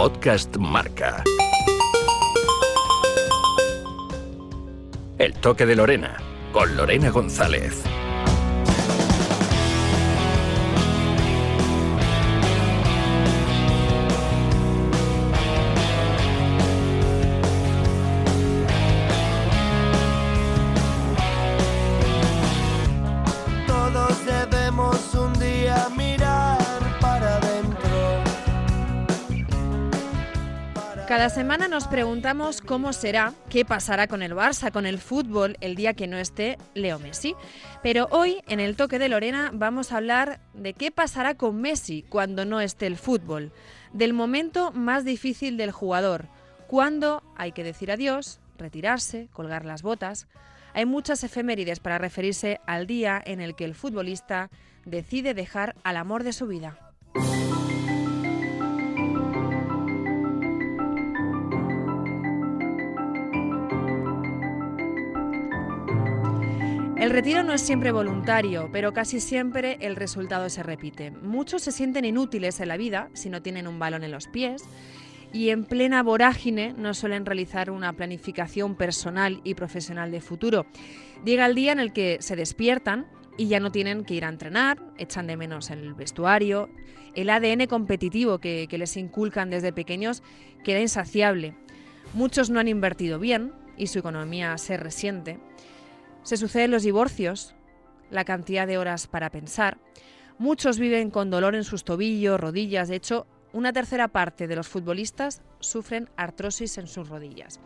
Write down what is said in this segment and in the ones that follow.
Podcast Marca. El toque de Lorena, con Lorena González. Semana nos preguntamos cómo será, qué pasará con el Barça, con el fútbol, el día que no esté Leo Messi. Pero hoy, en el toque de Lorena, vamos a hablar de qué pasará con Messi cuando no esté el fútbol, del momento más difícil del jugador, cuándo hay que decir adiós, retirarse, colgar las botas. Hay muchas efemérides para referirse al día en el que el futbolista decide dejar al amor de su vida. El retiro no es siempre voluntario, pero casi siempre el resultado se repite. Muchos se sienten inútiles en la vida si no tienen un balón en los pies y en plena vorágine no suelen realizar una planificación personal y profesional de futuro. Llega el día en el que se despiertan y ya no tienen que ir a entrenar, echan de menos el vestuario, el ADN competitivo que, les inculcan desde pequeños queda insaciable. Muchos no han invertido bien y su economía se resiente. Se suceden los divorcios, la cantidad de horas para pensar. Muchos viven con dolor en sus tobillos, rodillas. De hecho, una tercera parte de los futbolistas sufren artrosis en sus rodillas.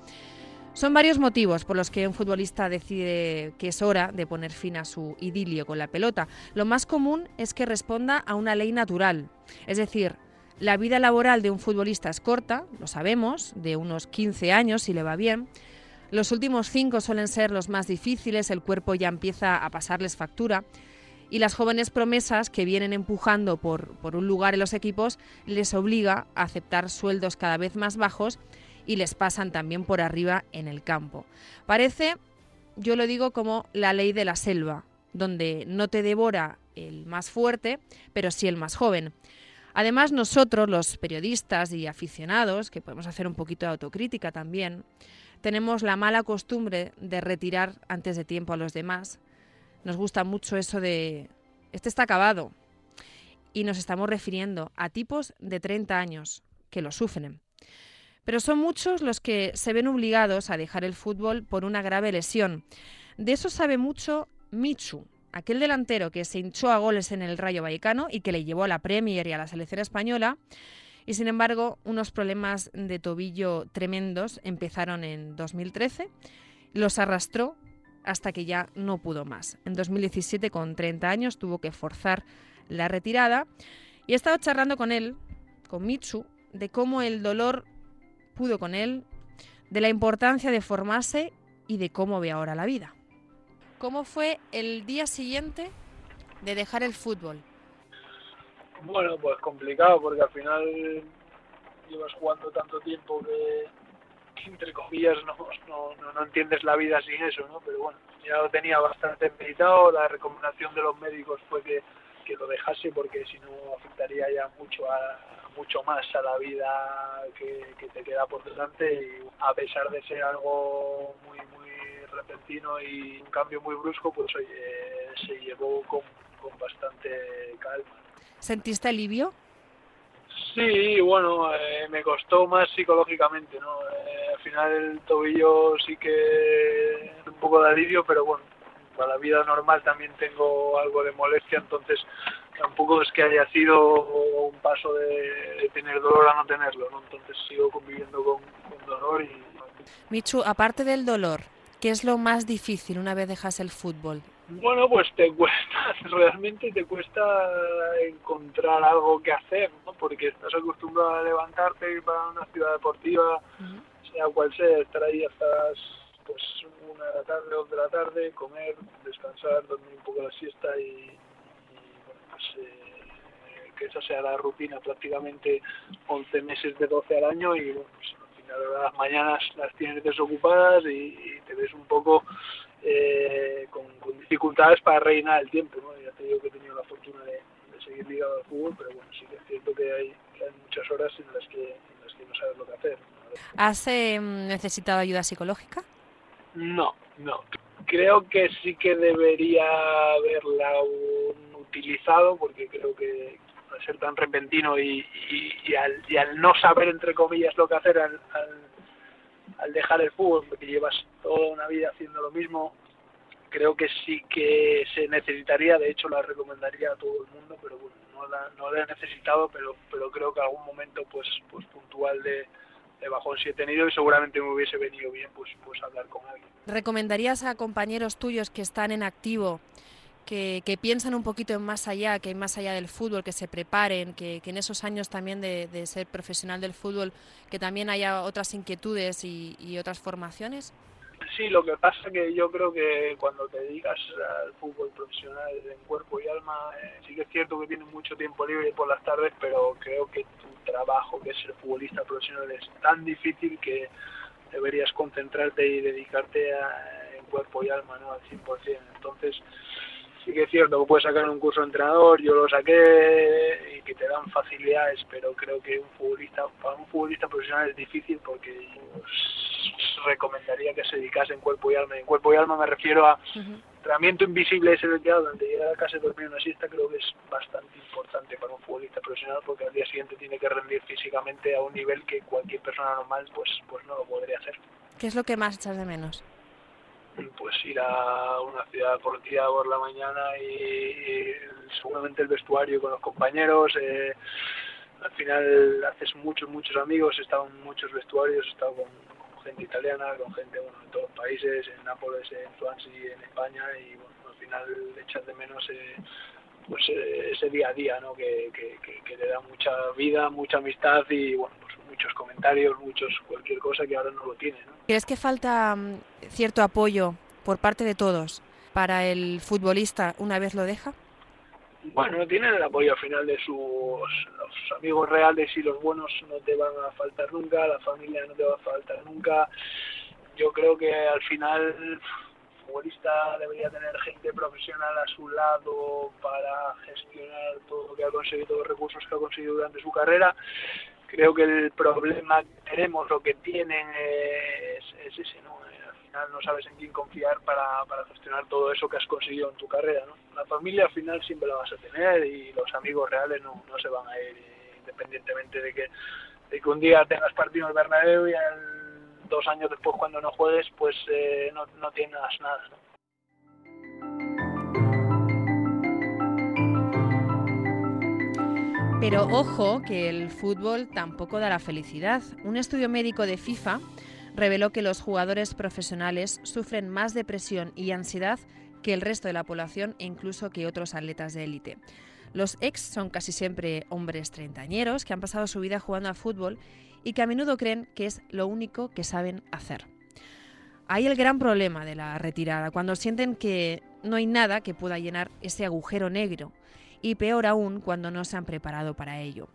Son varios motivos por los que un futbolista decide que es hora de poner fin a su idilio con la pelota. Lo más común es que responda a una ley natural. Es decir, la vida laboral de un futbolista es corta, lo sabemos, de unos 15 años si le va bien. Los últimos cinco suelen ser los más difíciles, el cuerpo ya empieza a pasarles factura y las jóvenes promesas que vienen empujando por, por, un lugar en los equipos les obliga a aceptar sueldos cada vez más bajos y les pasan también por arriba en el campo. Parece, yo lo digo como la ley de la selva, donde no te devora el más fuerte, pero sí el más joven. Además, nosotros, los periodistas y aficionados, que podemos hacer un poquito de autocrítica también, tenemos la mala costumbre de retirar antes de tiempo a los demás. Nos gusta mucho eso de, este está acabado. Y nos estamos refiriendo a tipos de 30 años que lo sufren. Pero son muchos los que se ven obligados a dejar el fútbol por una grave lesión. De eso sabe mucho Michu, aquel delantero que se hinchó a goles en el Rayo Vallecano y que le llevó a la Premier y a la selección española y sin embargo, unos problemas de tobillo tremendos empezaron en 2013, los arrastró hasta que ya no pudo más. En 2017, con 30 años, tuvo que forzar la retirada y he estado charlando con él, con Mitsu, de cómo el dolor pudo con él, de la importancia de formarse y de cómo ve ahora la vida. ¿Cómo fue el día siguiente de dejar el fútbol? Bueno, pues complicado porque al final llevas jugando tanto tiempo que, entre comillas no, no, no, entiendes la vida sin eso, ¿no? Pero bueno, ya lo tenía bastante meditado, la recomendación de los médicos fue que, que lo dejase porque si no afectaría ya mucho a, mucho más a la vida que, que te queda por delante y a pesar de ser algo muy muy repentino y un cambio muy brusco, pues oye, se llevó con, con bastante calma. ¿Sentiste alivio? Sí, bueno, eh, me costó más psicológicamente, ¿no? Eh, al final el tobillo sí que un poco de alivio, pero bueno, para la vida normal también tengo algo de molestia, entonces tampoco es que haya sido un paso de, de tener dolor a no tenerlo, ¿no? Entonces sigo conviviendo con, con dolor y... Michu, aparte del dolor, ¿qué es lo más difícil una vez dejas el fútbol? Bueno, pues te cuesta, realmente te cuesta encontrar algo que hacer, ¿no? Porque estás acostumbrado a levantarte, ir para una ciudad deportiva, uh -huh. sea cual sea, estar ahí hasta las pues una de la tarde, dos de la tarde, comer, descansar, dormir un poco la siesta y, y bueno, pues eh, que esa sea la rutina prácticamente 11 meses de 12 al año y bueno, pues al final las mañanas las tienes desocupadas y, y te ves un poco eh, con, con, dificultades para reinar el tiempo. ¿no? Ya te digo que he tenido la fortuna de, de seguir ligado al fútbol, pero bueno, sí que es cierto que hay, que hay muchas horas en las que, en las que no sabes lo que hacer. ¿Has eh, necesitado ayuda psicológica? No, no. Creo que sí que debería haberla utilizado porque creo que al ser tan repentino y, y, al, y, al, no saber, entre comillas, lo que hacer al, al, dejar el fútbol, porque llevas toda una vida haciendo lo mismo, creo que sí que se necesitaría, de hecho la recomendaría a todo el mundo, pero bueno, no la, no la he necesitado, pero, pero creo que algún momento pues, pues puntual de, de bajón si he tenido y seguramente me hubiese venido bien pues, pues hablar con alguien. ¿Recomendarías a compañeros tuyos que están en activo que, que, piensan un poquito en más allá, que más allá del fútbol, que se preparen, que, que en esos años también de, de, ser profesional del fútbol, que también haya otras inquietudes y, y, otras formaciones? Sí, lo que pasa que yo creo que cuando te dedicas al fútbol profesional en cuerpo y alma, eh, sí que es cierto que tienes mucho tiempo libre por las tardes, pero creo que tu trabajo, que es ser futbolista profesional, es tan difícil que deberías concentrarte y dedicarte a, en cuerpo y alma ¿no? al 100%. Entonces, sí que es cierto que puedes sacar un curso de entrenador, yo lo saqué y que te dan facilidades, pero creo que un futbolista, para un futbolista profesional es difícil porque yo recomendaría que se dedicase en cuerpo y alma. En cuerpo y alma me refiero a uh -huh. entrenamiento invisible ese retirado donde llegar a casa y dormir una siesta creo que es bastante importante para un futbolista profesional porque al día siguiente tiene que rendir físicamente a un nivel que cualquier persona normal pues pues no lo podría hacer. ¿Qué es lo que más echas de menos? Pues ir a una ciudad deportiva por la mañana y, seguramente el vestuario con los compañeros eh, al final haces muchos muchos amigos he estado en muchos vestuarios he estado con, gente italiana con gente bueno en todos los países en Nápoles en Swansea en España y bueno al final echas de menos eh, pues eh, ese día a día no que, que, que, da mucha vida mucha amistad y bueno comentarios, muchos cualquier cosa que ahora no lo tiene. ¿no? ¿Crees que falta um, cierto apoyo por parte de todos para el futbolista una vez lo deja? Bueno, no tienen el apoyo al final de sus los amigos reales y los buenos no te van a faltar nunca, la familia no te va a faltar nunca. Yo creo que al final el futbolista debería tener gente profesional a su lado para gestionar todo lo que ha conseguido, todos los recursos que ha conseguido durante su carrera creo que el problema que tenemos, lo que tienen es, es ese, ¿no? Al final no sabes en quién confiar para, para gestionar todo eso que has conseguido en tu carrera, ¿no? La familia al final siempre la vas a tener y los amigos reales no, no se van a ir independientemente de que, de que un día tengas partido en el Bernabéu y dos años después cuando no juegues pues eh, no, no tienes nada, ¿no? Pero ojo que el fútbol tampoco da la felicidad. Un estudio médico de FIFA reveló que los jugadores profesionales sufren más depresión y ansiedad que el resto de la población e incluso que otros atletas de élite. Los ex son casi siempre hombres treintañeros que han pasado su vida jugando a fútbol y que a menudo creen que es lo único que saben hacer. Hay el gran problema de la retirada, cuando sienten que no hay nada que pueda llenar ese agujero negro y peor aún cuando no se han preparado para ello.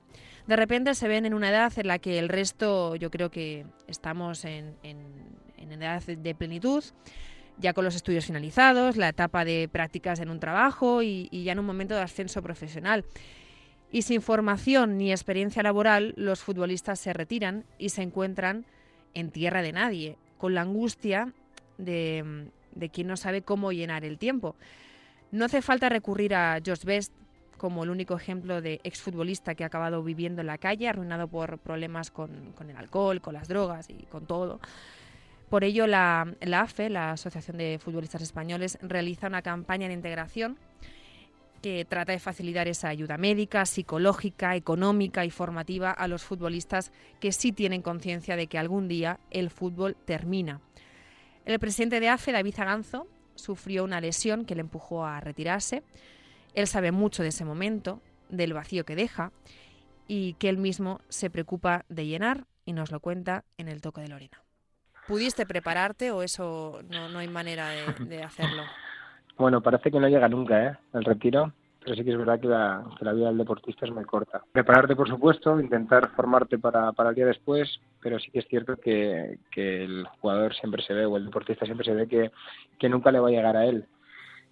De repente se ven en una edad en la que el resto, yo creo que estamos en, en, edad de plenitud, ya con los estudios finalizados, la etapa de prácticas en un trabajo y, y ya en un momento de ascenso profesional. Y sin formación ni experiencia laboral, los futbolistas se retiran y se encuentran en tierra de nadie, con la angustia de, de quien no sabe cómo llenar el tiempo. No hace falta recurrir a George Best como el único ejemplo de exfutbolista que ha acabado viviendo en la calle, arruinado por problemas con, el alcohol, con las drogas y con todo. Por ello, la, la, AFE, la Asociación de Futbolistas Españoles, realiza una campaña de integración que trata de facilitar esa ayuda médica, psicológica, económica y formativa a los futbolistas que sí tienen conciencia de que algún día el fútbol termina. El presidente de AFE, David Zaganzo, sufrió una lesión que le empujó a retirarse. Él sabe mucho de ese momento, del vacío que deja y que él mismo se preocupa de llenar y nos lo cuenta en el toque de Lorena. ¿Pudiste prepararte o eso no, no hay manera de, hacerlo? Bueno, parece que no llega nunca ¿eh? el retiro, pero sí que es verdad que la, que la vida del deportista es muy corta. Prepararte, por supuesto, intentar formarte para, para el día después, pero sí que es cierto que, que el jugador siempre se ve, o el deportista siempre se ve que, que nunca le va a llegar a él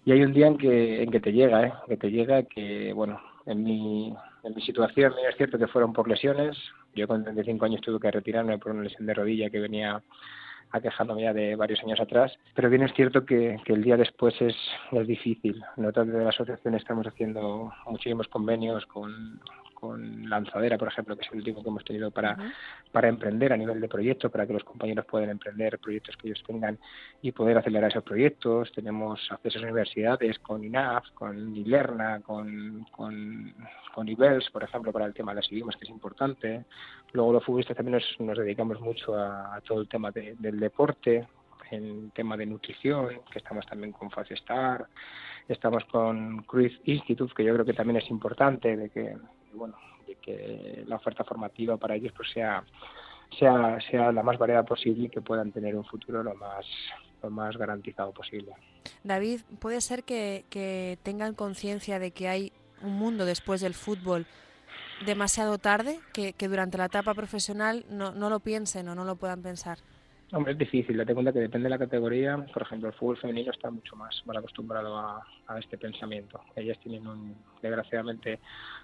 y hay un día en que en que te llega eh que te llega que bueno en mi en mi situación es cierto que fueron por lesiones. Yo con 35 años tuve que retirarme por una lesión de rodilla que venía aquejándome ya de varios años atrás. Pero bien es cierto que, el día después es, es difícil. Nosotros de la asociación estamos haciendo muchísimos convenios con, con Lanzadera, por ejemplo, que es el último que hemos tenido para, para emprender a nivel de proyecto, para que los compañeros puedan emprender proyectos que ellos tengan y poder acelerar esos proyectos. Tenemos acceso a universidades con INAF, con ILERNA, con, con, con IBELS, por ejemplo, para el tema de las idiomas, que es importante. Luego los futbolistas también nos, dedicamos mucho a, todo el tema del deporte, en tema de nutrición, que estamos también con Fast estamos con Cruz Institute, que yo creo que también es importante, de que bueno, de que la oferta formativa para ellos pues sea sea, la más variada posible y que puedan tener un futuro lo más lo más garantizado posible. David, ¿puede ser que, que tengan conciencia de que hay un mundo después del fútbol demasiado tarde, que, que durante la etapa profesional no, no lo piensen o no lo puedan pensar? Hombre, es difícil, date cuenta que depende de la categoría. Por ejemplo, el fútbol femenino está mucho más, más acostumbrado a, este pensamiento. Ellas tienen, un, desgraciadamente,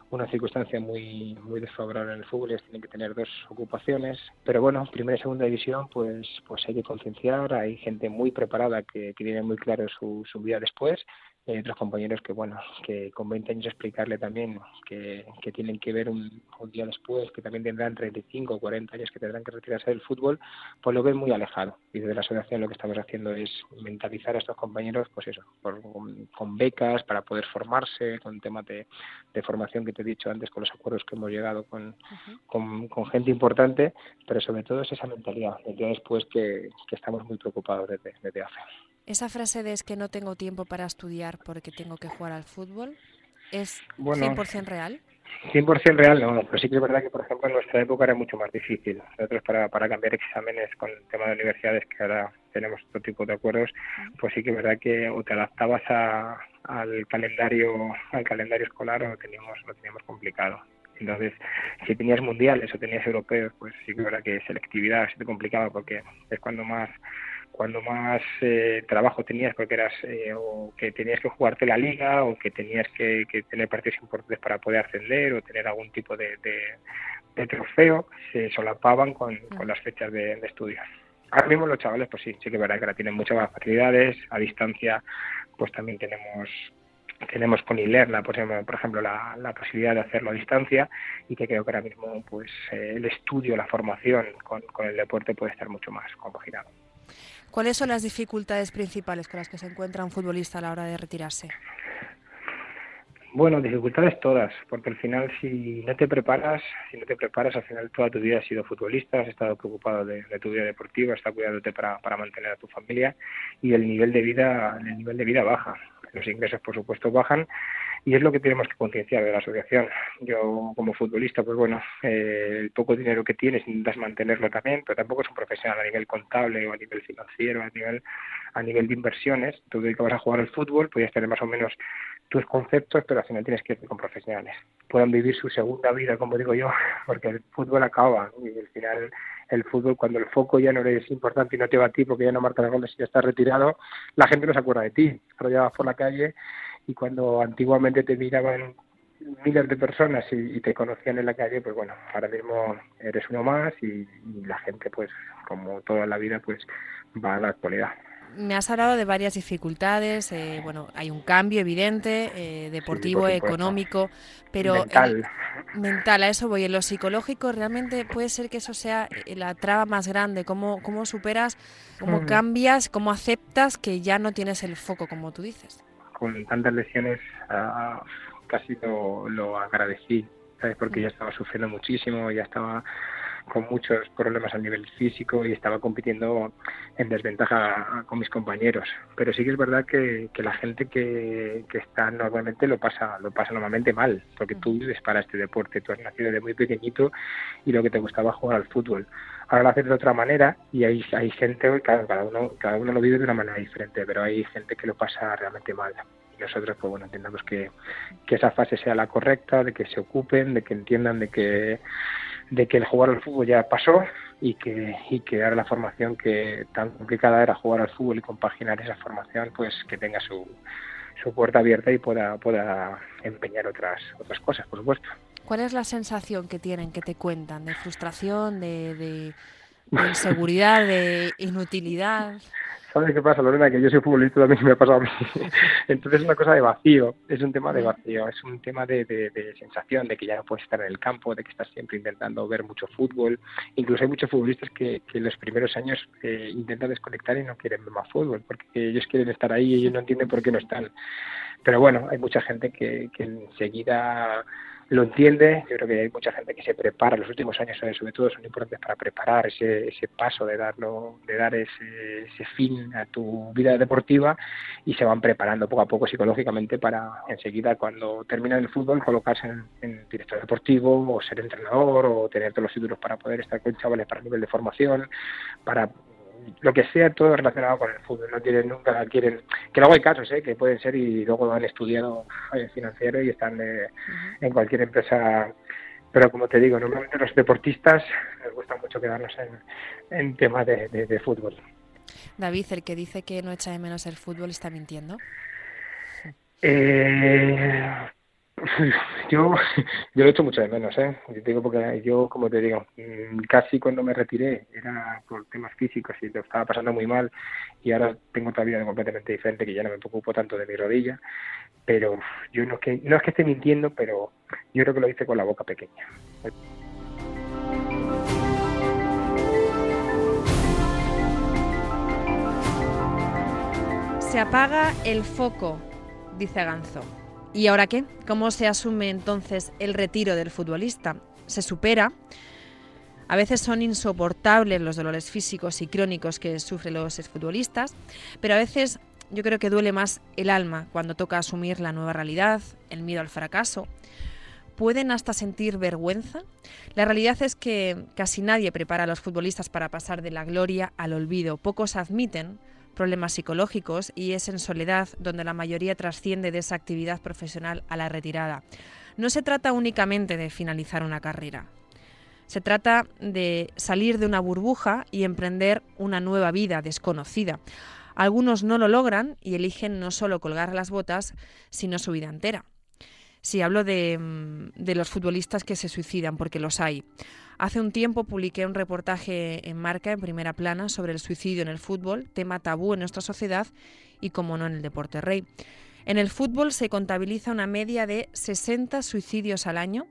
una circunstancia muy muy desfavorable en el fútbol. Ellas tienen que tener dos ocupaciones. Pero bueno, primera y segunda división, pues pues hay que concienciar. Hay gente muy preparada que, que tiene muy claro su, su vida después hay otros compañeros que, bueno, que con 20 años explicarle también que, que tienen que ver un, día después, que también tendrán 35 o 40 años que tendrán que retirarse del fútbol, pues lo ven muy alejado. Y desde la asociación lo que estamos haciendo es mentalizar a estos compañeros, pues eso, con, becas para poder formarse, con temas de, de, formación que te he dicho antes, con los acuerdos que hemos llegado con, con, gente importante, pero sobre todo es esa mentalidad, el día después que, que estamos muy preocupados desde, desde hace. Esa frase de es que no tengo tiempo para estudiar porque tengo que jugar al fútbol, ¿es 100% real? 100% real no, pero sí que es verdad que, por ejemplo, en nuestra época era mucho más difícil. Nosotros para, para cambiar exámenes con el tema de universidades, que ahora tenemos otro tipo de acuerdos, pues sí que es verdad que o te adaptabas a, al calendario al calendario escolar o lo teníamos, lo teníamos complicado. Entonces, si tenías mundiales o tenías europeos, pues sí que es verdad que selectividad se te complicaba porque es cuando más cuando más eh, trabajo tenías porque eras eh, o que tenías que jugarte la liga o que tenías que, tener partidos importantes para poder ascender o tener algún tipo de, de, trofeo se solapaban con, con las fechas de, estudios ahora mismo los chavales pues sí sí que es verdad que ahora tienen muchas más facilidades. A distancia pues también tenemos tenemos con Ilerna, por ejemplo, por ejemplo la, la, posibilidad de hacerlo a distancia y que creo que ahora mismo pues eh, el estudio, la formación con, con el deporte puede estar mucho más compaginado. ¿Cuáles son las dificultades principales con las que se encuentra un futbolista a la hora de retirarse? Bueno, dificultades todas, porque al final si no te preparas, si no te preparas, al final toda tu vida has sido futbolista, has estado preocupado de, tu vida deportiva, has estado cuidándote para, para mantener a tu familia y el nivel de vida, el nivel de vida baja. Los ingresos, por supuesto, bajan y es lo que tenemos que concienciar de la asociación. Yo como futbolista, pues bueno, eh, el poco dinero que tienes intentas mantenerlo también, pero tampoco es un profesional a nivel contable o a nivel financiero, a nivel a nivel de inversiones. Tú que vas a jugar al fútbol, podías tener más o menos tus conceptos, pero al final tienes que ir con profesionales. Puedan vivir su segunda vida, como digo yo, porque el fútbol acaba y al final el fútbol, cuando el foco ya no es importante y no te va a ti porque ya no marcas goles y ya estás retirado, la gente no se acuerda de ti. Vas por la calle y cuando antiguamente te miraban miles de personas y, te conocían en la calle, pues bueno, ahora mismo eres uno más y, la gente, pues como toda la vida, pues va a la actualidad. Me has hablado de varias dificultades, eh, bueno, hay un cambio evidente, eh, deportivo, económico, pero mental. mental, a eso voy. En lo psicológico, realmente puede ser que eso sea eh, la traba más grande. ¿Cómo, cómo superas, cómo mm. cambias, cómo aceptas que ya no tienes el foco, como tú dices? con tantas lesiones ah, casi lo, lo agradecí, ¿sabes? Porque ya estaba sufriendo muchísimo, ya estaba con muchos problemas a nivel físico y estaba compitiendo en desventaja con mis compañeros. Pero sí que es verdad que, que la gente que, que, está normalmente lo pasa, lo pasa normalmente mal, porque tú vives para este deporte, tú has nacido de muy pequeñito y lo que te gustaba jugar al fútbol ahora lo haces de otra manera y hay, hay gente, claro, cada uno, cada uno lo vive de una manera diferente, pero hay gente que lo pasa realmente mal. Y nosotros, pues bueno, entendamos que, que esa fase sea la correcta, de que se ocupen, de que entiendan de que, de que el jugar al fútbol ya pasó y que, y que ahora la formación que tan complicada era jugar al fútbol y compaginar esa formación, pues que tenga su, su puerta abierta y pueda, pueda empeñar otras, otras cosas, por supuesto. ¿Cuál es la sensación que tienen, que te cuentan? ¿De frustración, de, de inseguridad, de inutilidad? ¿Sabes qué pasa, Lorena? Que yo soy futbolista también me ha pasado a mí. Entonces es una cosa de vacío, es un tema de vacío, es un tema de, de, sensación, de que ya no puedes estar en el campo, de que estás siempre intentando ver mucho fútbol. Incluso hay muchos futbolistas que, que en los primeros años eh, intentan desconectar y no quieren ver más fútbol, porque ellos quieren estar ahí y ellos no entienden por qué no están. Pero bueno, hay mucha gente que, que enseguida lo entiende. Yo creo que hay mucha gente que se prepara. Los últimos años, sobre todo, son importantes para preparar ese, ese paso de darlo, de dar ese, ese fin a tu vida deportiva y se van preparando poco a poco psicológicamente para enseguida, cuando terminan el fútbol, colocarse en, en director deportivo o ser entrenador o tener todos los títulos para poder estar con chavales para nivel de formación, para lo que sea todo relacionado con el fútbol. No tienen nunca quieren que luego hay casos ¿eh? que pueden ser y luego han estudiado eh, financiero y están eh, en cualquier empresa. Pero como te digo, normalmente los deportistas les gusta mucho quedarnos en, en temas de, de, de fútbol. David, el que dice que no echa de menos el fútbol está mintiendo. Eh, yo, yo lo echo mucho de menos, ¿eh? Yo digo porque yo, como te digo, mm, casi cuando me retiré era por temas físicos y lo estaba pasando muy mal y ahora tengo otra vida completamente diferente que ya no me preocupo tanto de mi rodilla, pero yo no es que, no es que esté mintiendo, pero yo creo que lo hice con la boca pequeña. Se apaga el foco, dice Ganzo. ¿Y ahora qué? ¿Cómo se asume entonces el retiro del futbolista? ¿Se supera? A veces son insoportables los dolores físicos y crónicos que sufren los exfutbolistas, pero a veces yo creo que duele más el alma cuando toca asumir la nueva realidad, el miedo al fracaso. ¿Pueden hasta sentir vergüenza? La realidad es que casi nadie prepara a los futbolistas para pasar de la gloria al olvido. Pocos admiten problemas psicológicos y es en soledad donde la mayoría trasciende de esa actividad profesional a la retirada. No se trata únicamente de finalizar una carrera. Se trata de salir de una burbuja y emprender una nueva vida desconocida. Algunos no lo logran y eligen no solo colgar las botas, sino su vida entera. Si hablo de, de los futbolistas que se suicidan, porque los hay. Hace un tiempo publiqué un reportaje en Marca, en primera plana, sobre el suicidio en el fútbol, tema tabú en nuestra sociedad y, como no, en el deporte rey. En el fútbol se contabiliza una media de 60 suicidios al año,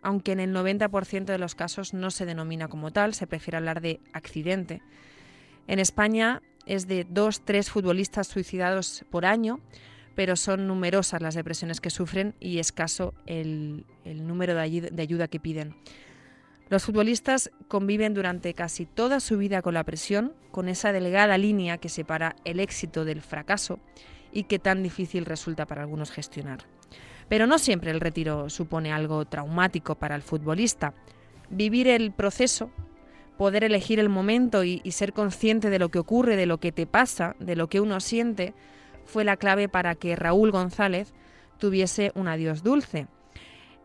aunque en el 90% de los casos no se denomina como tal, se prefiere hablar de accidente. En España es de 2-3 futbolistas suicidados por año, pero son numerosas las depresiones que sufren y escaso el, número de ayuda, que piden. Los futbolistas conviven durante casi toda su vida con la presión, con esa delgada línea que separa el éxito del fracaso y que tan difícil resulta para algunos gestionar. Pero no siempre el retiro supone algo traumático para el futbolista. Vivir el proceso, poder elegir el momento y, ser consciente de lo que ocurre, de lo que te pasa, de lo que uno siente, fue la clave para que Raúl González tuviese un adiós dulce.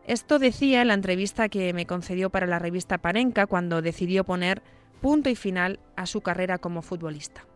Esto decía en la entrevista que me concedió para la revista Panenka cuando decidió poner punto y final a su carrera como futbolista.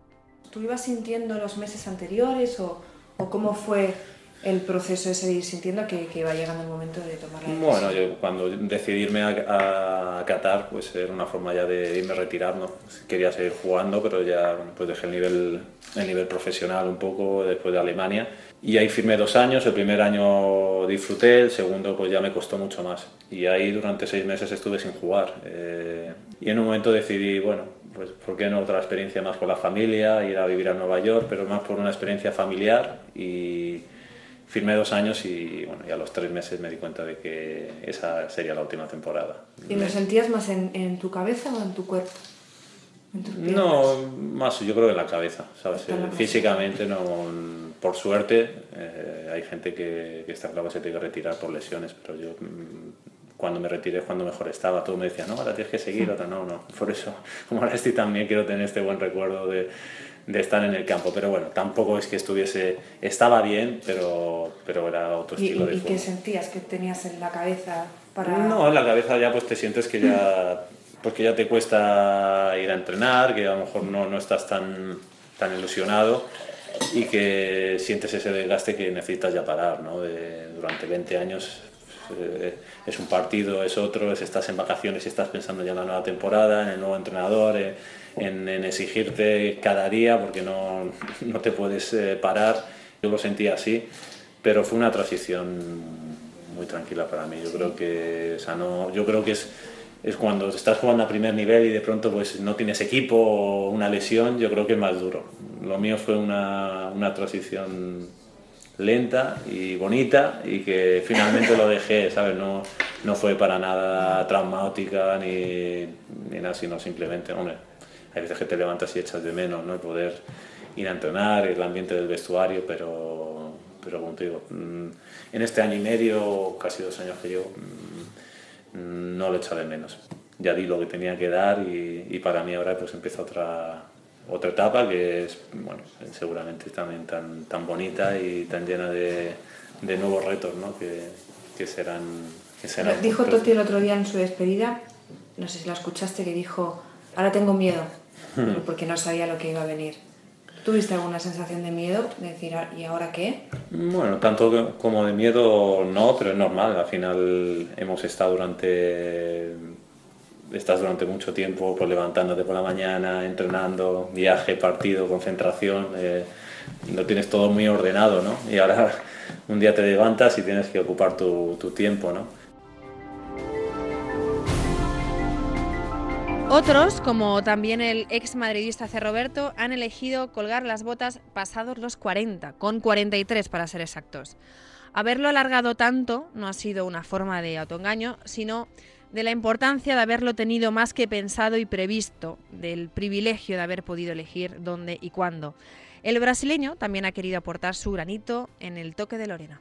¿Tú ibas sintiendo los meses anteriores o, o cómo fue el proceso ese de ir sintiendo que, que, iba llegando el momento de tomar la decisión? Bueno, yo cuando decidí irme a, a, Qatar, pues era una forma ya de irme ¿no? Quería seguir jugando, pero ya pues dejé el nivel, el nivel profesional un poco después de Alemania. Y ahí firmé dos años, el primer año disfruté, el segundo pues ya me costó mucho más. Y ahí durante seis meses estuve sin jugar. Eh, y en un momento decidí, bueno, pues ¿por qué no otra experiencia más con la familia, ir a vivir a Nueva York, pero más por una experiencia familiar y firmé dos años y bueno, ya a los tres meses me di cuenta de que esa sería la última temporada. ¿Y lo sentías más en, en tu cabeza o en tu cuerpo? ¿En no, más yo creo que en la cabeza, ¿sabes? Físicamente no, por suerte eh, hay gente que, que está claro que se tiene que retirar por lesiones, pero yo cuando me retiré cuando mejor estaba, todo me decía, no, ahora tienes que seguir, otra no, no, por eso, como ahora estoy también quiero tener este buen recuerdo de, de estar en el campo, pero bueno, tampoco es que estuviese, estaba bien, pero, pero era otro estilo ¿Y, de ¿Y fútbol. qué sentías que tenías en la cabeza para...? No, en la cabeza ya pues te sientes que ya, porque ya te cuesta ir a entrenar, que a lo mejor no, no estás tan, tan ilusionado y que sientes ese desgaste que necesitas ya parar, ¿no? De, durante 20 años eh, es un partido, es otro, es estás en vacaciones y estás pensando ya en la nueva temporada, en el nuevo entrenador, eh, en, exigirte cada día porque no, no te puedes parar. Yo lo sentí así, pero fue una transición muy tranquila para mí. Yo creo que, o sea, no, yo creo que es es cuando estás jugando a primer nivel y de pronto pues no tienes equipo o una lesión, yo creo que es más duro. Lo mío fue una, una transición lenta y bonita y que finalmente lo dejé, ¿sabes? No, no fue para nada traumática ni, ni nada, sino simplemente, hombre, hay veces que te levantas y echas de menos, ¿no? poder ir a entrenar, el ambiente del vestuario, pero, pero como te digo, mm, en este año y medio, casi dos años que llevo, no lo echo de menos. Ya di lo que tenía que dar y, para mí ahora pues empieza otra, otra etapa que es, bueno, seguramente también tan, tan bonita y tan llena de, de nuevos retos, ¿no? Que, que serán... Que serán dijo Totti el otro día en su despedida, no sé si la escuchaste, que dijo, ahora tengo miedo, hmm. porque no sabía lo que iba a venir. ¿Tuviste alguna sensación de miedo? De decir, ah, ¿y ahora qué? Bueno, tanto como de miedo no, pero es normal. Al final hemos estado durante. Estás durante mucho tiempo pues, levantándote por la mañana, entrenando, viaje, partido, concentración. Eh, lo tienes todo muy ordenado, ¿no? Y ahora un día te levantas y tienes que ocupar tu, tu tiempo, ¿no? Otros, como también el ex madridista C. Roberto, han elegido colgar las botas pasados los 40, con 43 para ser exactos. Haberlo alargado tanto no ha sido una forma de autoengaño, sino de la importancia de haberlo tenido más que pensado y previsto, del privilegio de haber podido elegir dónde y cuándo. El brasileño también ha querido aportar su granito en el toque de Lorena.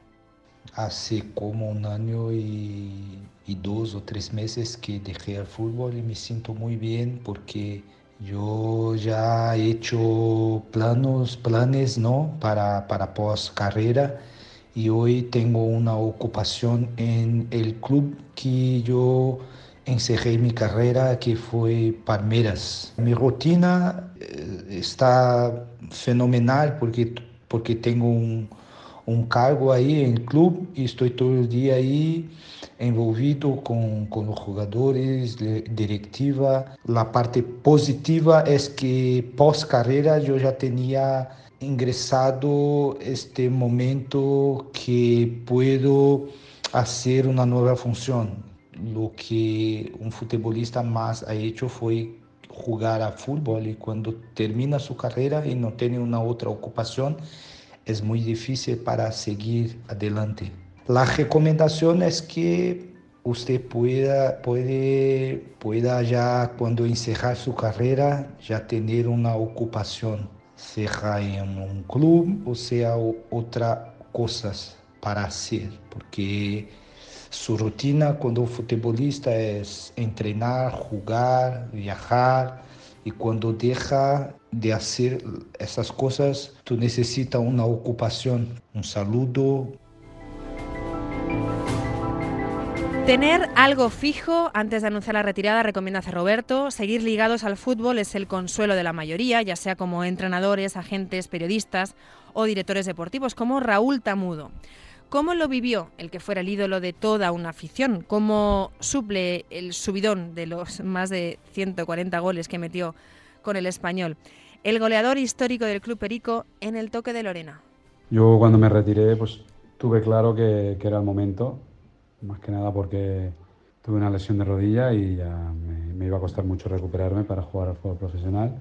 Hace como un año y, dos o tres meses que dejé el fútbol y me siento muy bien porque yo ya he hecho planos, planes ¿no? para, para post carrera y hoy tengo una ocupación en el club que yo encerré mi carrera que fue Palmeiras. Mi rutina eh, está fenomenal porque, porque tengo un, un cargo ahí en el club y estoy todo el día ahí envolvido con, con los jugadores, directiva. La parte positiva es que post carrera yo ya tenía ingresado este momento que puedo hacer una nueva función. Lo que un futbolista más ha hecho fue jugar a fútbol y cuando termina su carrera y no tiene una otra ocupación, es muy difícil para seguir adelante. La recomendación es que usted pueda, puede, pueda ya cuando encerrar su carrera ya tener una ocupación, sea en un club o sea otra cosas para hacer, porque su rutina cuando un futbolista es entrenar, jugar, viajar, y cuando deja de hacer esas cosas, tú necesitas una ocupación, un saludo. Tener algo fijo antes de anunciar la retirada, recomienda hacer Roberto. Seguir ligados al fútbol es el consuelo de la mayoría, ya sea como entrenadores, agentes, periodistas o directores deportivos, como Raúl Tamudo. ¿Cómo lo vivió el que fuera el ídolo de toda una afición? ¿Cómo suple el subidón de los más de 140 goles que metió con el español? El goleador histórico del Club Perico en el toque de Lorena. Yo cuando me retiré pues tuve claro que, era el momento, más que nada porque tuve una lesión de rodilla y ya me, me iba a costar mucho recuperarme para jugar al fútbol profesional.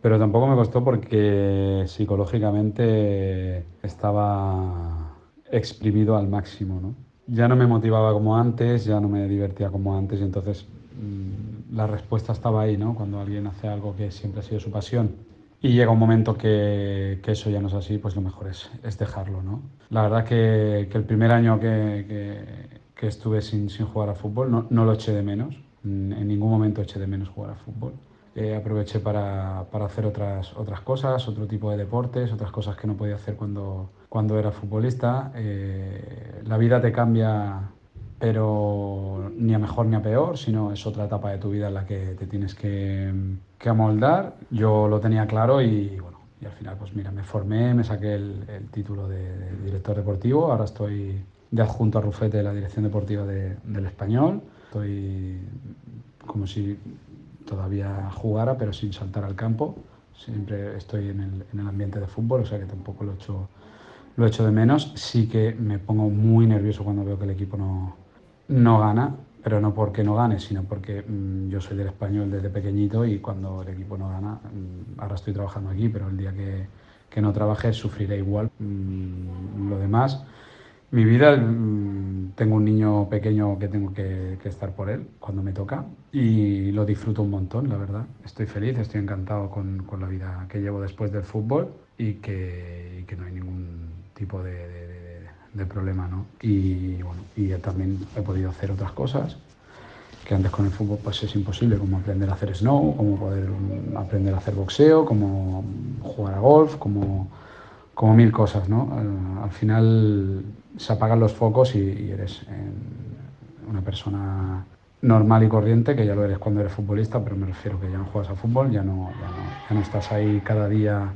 Pero tampoco me costó porque psicológicamente estaba exprimido al máximo. ¿no? Ya no me motivaba como antes, ya no me divertía como antes y entonces mm, la respuesta estaba ahí, ¿no? cuando alguien hace algo que siempre ha sido su pasión y llega un momento que, que eso ya no es así, pues lo mejor es, es dejarlo. ¿no? La verdad que, que el primer año que, que estuve sin, sin, jugar a fútbol no, no, lo eché de menos, en ningún momento eché de menos jugar a fútbol. Eh, aproveché para, para, hacer otras, otras cosas, otro tipo de deportes, otras cosas que no podía hacer cuando, cuando era futbolista. Eh, la vida te cambia, pero ni a mejor ni a peor, sino es otra etapa de tu vida en la que te tienes que, que amoldar. Yo lo tenía claro y bueno, y al final pues mira, me formé, me saqué el, el título de, de director deportivo, ahora estoy de adjunto a Rufete de la dirección deportiva del español. Estoy como si todavía jugara, pero sin saltar al campo. Siempre estoy en el, en el ambiente de fútbol, o sea que tampoco lo echo, lo echo de menos. Sí que me pongo muy nervioso cuando veo que el equipo no, no gana, pero no porque no gane, sino porque mm, yo soy del español desde pequeñito y cuando el equipo no gana, mm, ahora estoy trabajando aquí, pero el día que, que no trabaje sufriré igual. Mm, lo demás, mi vida, tengo un niño pequeño que tengo que, que, estar por él cuando me toca y lo disfruto un montón, la verdad. Estoy feliz, estoy encantado con, con la vida que llevo después del fútbol y que, y que no hay ningún tipo de, de problema, ¿no? Y bueno, y también he podido hacer otras cosas que antes con el fútbol pues es imposible, como aprender a hacer snow, como poder aprender a hacer boxeo, como jugar a golf, como, como mil cosas, ¿no? Al, al final se apagan los focos y, eres una persona normal y corriente, que ya lo eres cuando eres futbolista, pero me refiero que ya no juegas a fútbol, ya no, ya no, ya no estás ahí cada día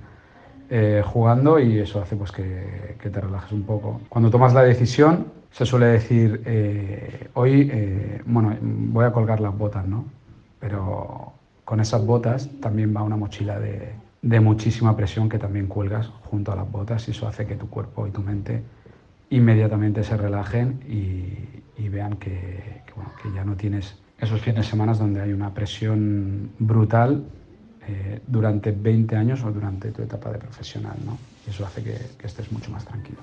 eh, jugando y eso hace pues que, te relajes un poco. Cuando tomas la decisión, se suele decir, eh, hoy, eh, bueno, voy a colgar las botas, ¿no? Pero con esas botas también va una mochila de, muchísima presión que también cuelgas junto a las botas y eso hace que tu cuerpo y tu mente inmediatamente se relajen y, vean que, que ya no tienes esos fines de semana donde hay una presión brutal eh, durante 20 años o durante tu etapa de profesional, ¿no? Y eso hace que, que estés mucho más tranquilo.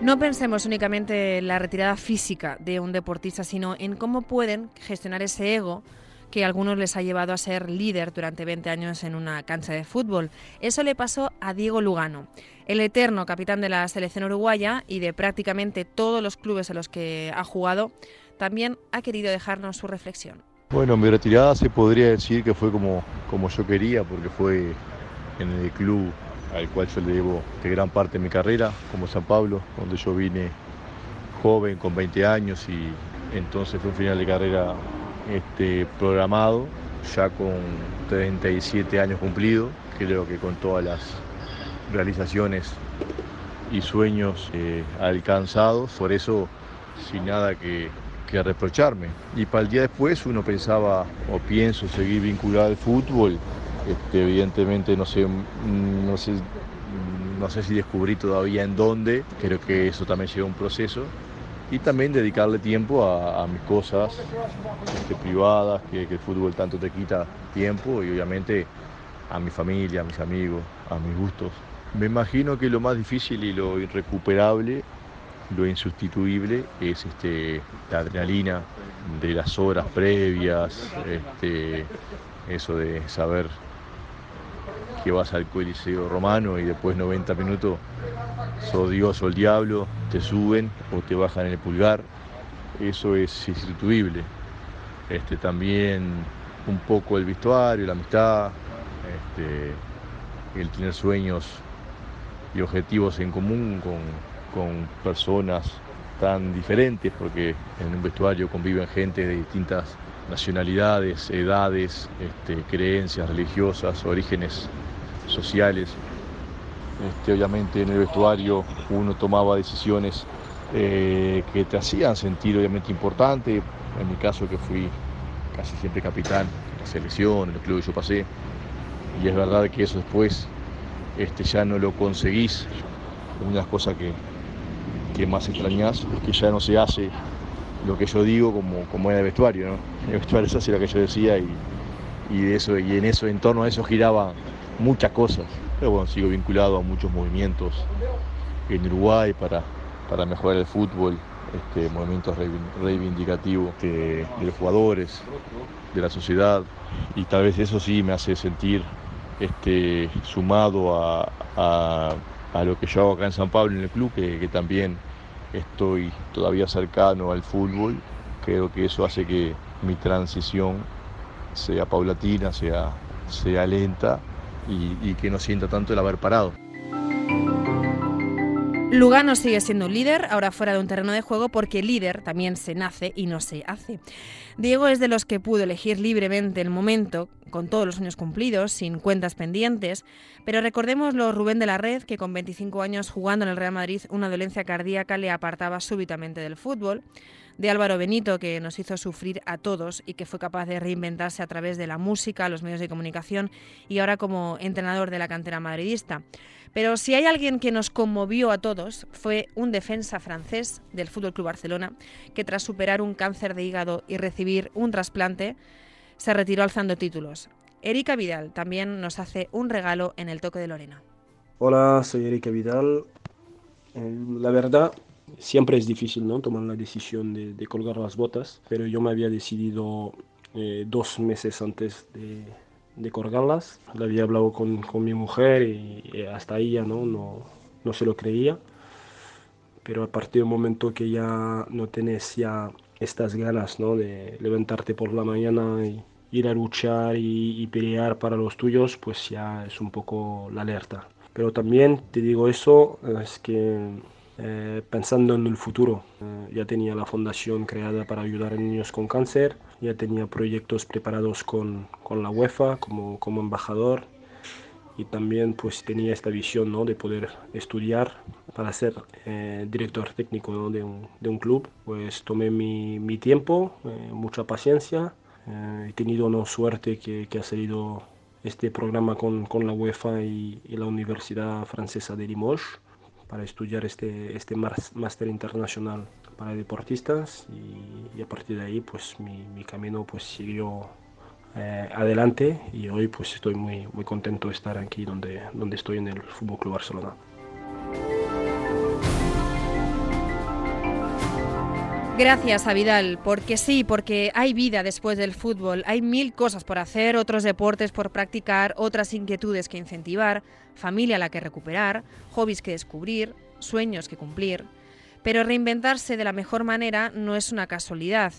No pensemos únicamente en la retirada física de un deportista, sino en cómo pueden gestionar ese ego que a algunos les ha llevado a ser líder durante 20 años en una cancha de fútbol. Eso le pasó a Diego Lugano, el eterno capitán de la selección uruguaya y de prácticamente todos los clubes en los que ha jugado, también ha querido dejarnos su reflexión. Bueno, mi retirada se podría decir que fue como, como yo quería, porque fue en el club al cual yo le debo de gran parte de mi carrera, como San Pablo, donde yo vine joven, con 20 años, y entonces fue un final de carrera este, programado, ya con 37 años cumplidos, creo que con todas las realizaciones y sueños eh, alcanzados, por eso sin nada que que reprocharme. Y para el día después uno pensaba o pienso seguir vinculado al fútbol. Este, evidentemente no sé, no sé, no sé si descubrí todavía en dónde, creo que eso también lleva un proceso. Y también dedicarle tiempo a, a mis cosas este, privadas, que, que el fútbol tanto te quita tiempo y obviamente a mi familia, a mis amigos, a mis gustos. Me imagino que lo más difícil y lo irrecuperable lo insustituible es este, la adrenalina de las horas previas, este, eso de saber que vas al Coliseo Romano y después 90 minutos sos Dios o el diablo, te suben o te bajan el pulgar, eso es insustituible. Este, también un poco el vestuario, la amistad, este, el tener sueños y objetivos en común con, con personas tan diferentes, porque en un vestuario conviven gente de distintas nacionalidades, edades, este, creencias religiosas, orígenes sociales. Este, obviamente en el vestuario uno tomaba decisiones eh, que te hacían sentir obviamente importante, en mi caso que fui casi siempre capitán en la selección, en el club que yo pasé, y es verdad que eso después este, ya no lo conseguís, una de las cosas que, que más extrañas es que ya no se hace lo que yo digo como, como era el vestuario, ¿no? El vestuario se hace lo que yo decía y, y, de eso, y en eso, en torno a eso giraban muchas cosas. Pero bueno, sigo vinculado a muchos movimientos en Uruguay para, para mejorar el fútbol, este, movimientos reivindicativos de, de, los jugadores, de la sociedad, y tal vez eso sí me hace sentir este, sumado a, a lo que yo hago acá en San Pablo en el club, que, también estoy todavía cercano al fútbol. Creo que eso hace que mi transición sea paulatina, sea, sea lenta y que no sienta tanto el haber parado. Lugano sigue siendo un líder, ahora fuera de un terreno de juego, porque líder también se nace y no se hace. Diego es de los que pudo elegir libremente el momento, con todos los años cumplidos, sin cuentas pendientes, pero recordemos lo Rubén de la Red, que con 25 años jugando en el Real Madrid una dolencia cardíaca le apartaba súbitamente del fútbol, de Álvaro Benito, que nos hizo sufrir a todos y que fue capaz de reinventarse a través de la música, los medios de comunicación y ahora como entrenador de la cantera madridista. Pero si hay alguien que nos conmovió a todos, fue un defensa francés del Fútbol Club Barcelona, que tras superar un cáncer de hígado y recibir un trasplante, se retiró alzando títulos. Erika Vidal también nos hace un regalo en el toque de Lorena. Hola, soy Erika Vidal. Eh, la verdad, siempre es difícil ¿no? tomar la decisión de, colgar las botas, pero yo me había decidido eh, dos meses antes de, colgarlas. Le había hablado con, mi mujer y, hasta ya ¿no? No, no se lo creía. Pero a partir del momento que ya no tienes ya estas ganas ¿no? de levantarte por la mañana y ir a luchar y pelear para los tuyos, pues ya es un poco la alerta. Pero también te digo eso, es que eh, pensando en el futuro. Eh, ya tenía la fundación creada para ayudar a niños con cáncer, ya tenía proyectos preparados con, con la UEFA como, como, embajador y también pues tenía esta visión ¿no? de poder estudiar para ser eh, director técnico de, un, de, un, club. Pues tomé mi, mi tiempo, mucha paciencia, he tenido una suerte que, que, ha salido este programa con, con la UEFA y, y la Universidad Francesa de Limoges para estudiar este, este máster internacional para deportistas y, a partir de ahí pues mi, mi camino pues siguió eh, adelante y hoy pues estoy muy, muy contento de estar aquí donde, donde estoy en el Fútbol Club Barcelona. Gracias a Vidal, porque sí, porque hay vida después del fútbol, hay mil cosas por hacer, otros deportes por practicar, otras inquietudes que incentivar, familia la que recuperar, hobbies que descubrir, sueños que cumplir. Pero reinventarse de la mejor manera no es una casualidad,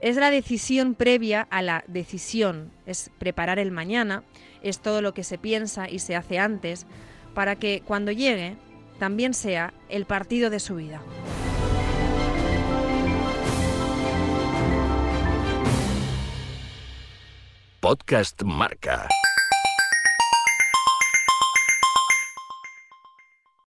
es la decisión previa a la decisión, es preparar el mañana, es todo lo que se piensa y se hace antes, para que cuando llegue también sea el partido de su vida. Podcast Marca.